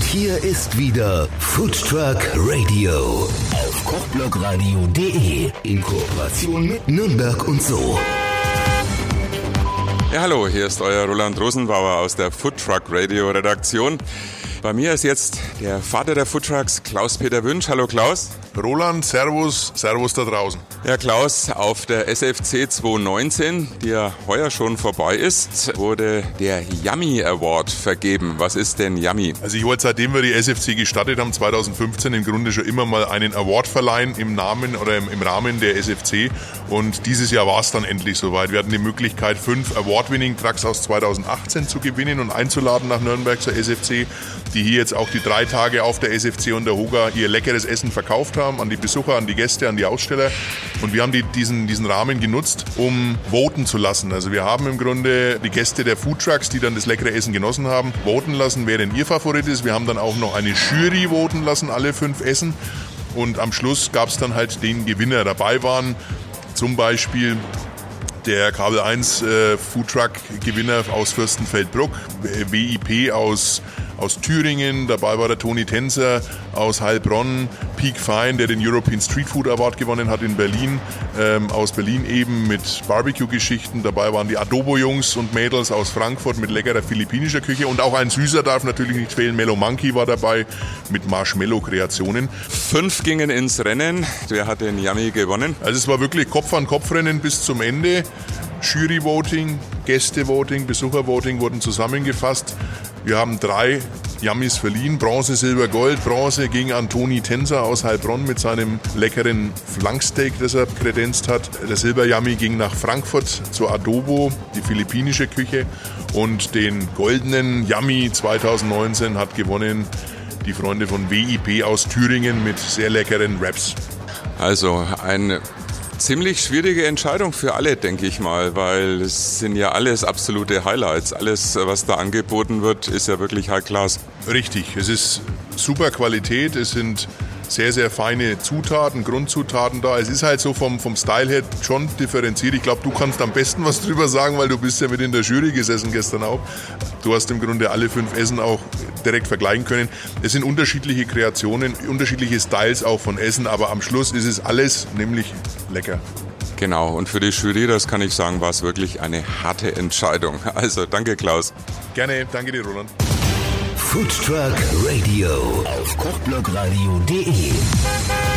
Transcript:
Und hier ist wieder Food Truck Radio auf kochblogradio.de in Kooperation mit Nürnberg und so. Ja, hallo, hier ist euer Roland Rosenbauer aus der Food Truck Radio Redaktion. Bei mir ist jetzt der Vater der Foodtrucks, Klaus-Peter Wünsch. Hallo Klaus. Roland, Servus, Servus da draußen. Ja, Klaus, auf der SFC 219, die ja heuer schon vorbei ist, wurde der Yummy Award vergeben. Was ist denn Yummy? Also ich wollte, seitdem wir die SFC gestartet haben, 2015, im Grunde schon immer mal einen Award verleihen im Namen oder im, im Rahmen der SFC. Und dieses Jahr war es dann endlich soweit. Wir hatten die Möglichkeit, fünf Award-Winning-Trucks aus 2018 zu gewinnen und einzuladen nach Nürnberg zur SFC die hier jetzt auch die drei Tage auf der SFC und der Hoga ihr leckeres Essen verkauft haben an die Besucher, an die Gäste, an die Aussteller. Und wir haben die, diesen, diesen Rahmen genutzt, um voten zu lassen. Also wir haben im Grunde die Gäste der Foodtrucks, die dann das leckere Essen genossen haben, voten lassen, wer denn ihr Favorit ist. Wir haben dann auch noch eine Jury voten lassen, alle fünf Essen. Und am Schluss gab es dann halt den Gewinner. Dabei waren zum Beispiel der Kabel 1 äh, Foodtruck Gewinner aus Fürstenfeldbruck, WIP aus aus Thüringen, dabei war der Toni Tänzer aus Heilbronn, Peak Fine, der den European Street Food Award gewonnen hat in Berlin, ähm, aus Berlin eben mit Barbecue-Geschichten. Dabei waren die Adobo-Jungs und Mädels aus Frankfurt mit leckerer philippinischer Küche und auch ein Süßer darf natürlich nicht fehlen. Mellow Monkey war dabei mit Marshmallow-Kreationen. Fünf gingen ins Rennen. Wer hat den Yummy gewonnen? Also es war wirklich Kopf-an-Kopf-Rennen bis zum Ende. Jury-Voting, Gäste-Voting, Besucher-Voting wurden zusammengefasst. Wir haben drei Yummies verliehen. Bronze, Silber, Gold. Bronze ging an Toni Tenser aus Heilbronn mit seinem leckeren Flanksteak, das er kredenzt hat. Der Silber Yummy ging nach Frankfurt zu Adobo, die philippinische Küche. Und den goldenen Yummy 2019 hat gewonnen die Freunde von WIP aus Thüringen mit sehr leckeren Wraps. Also ein ziemlich schwierige Entscheidung für alle, denke ich mal, weil es sind ja alles absolute Highlights. Alles, was da angeboten wird, ist ja wirklich High Class. Richtig, es ist super Qualität, es sind sehr, sehr feine Zutaten, Grundzutaten da. Es ist halt so vom, vom Style her schon differenziert. Ich glaube, du kannst am besten was drüber sagen, weil du bist ja mit in der Jury gesessen gestern auch. Du hast im Grunde alle fünf Essen auch direkt vergleichen können. Es sind unterschiedliche Kreationen, unterschiedliche Styles auch von Essen, aber am Schluss ist es alles nämlich lecker. Genau, und für die Jury, das kann ich sagen, war es wirklich eine harte Entscheidung. Also danke Klaus. Gerne, danke dir Roland. Food Truck Radio auf kochblogradio.de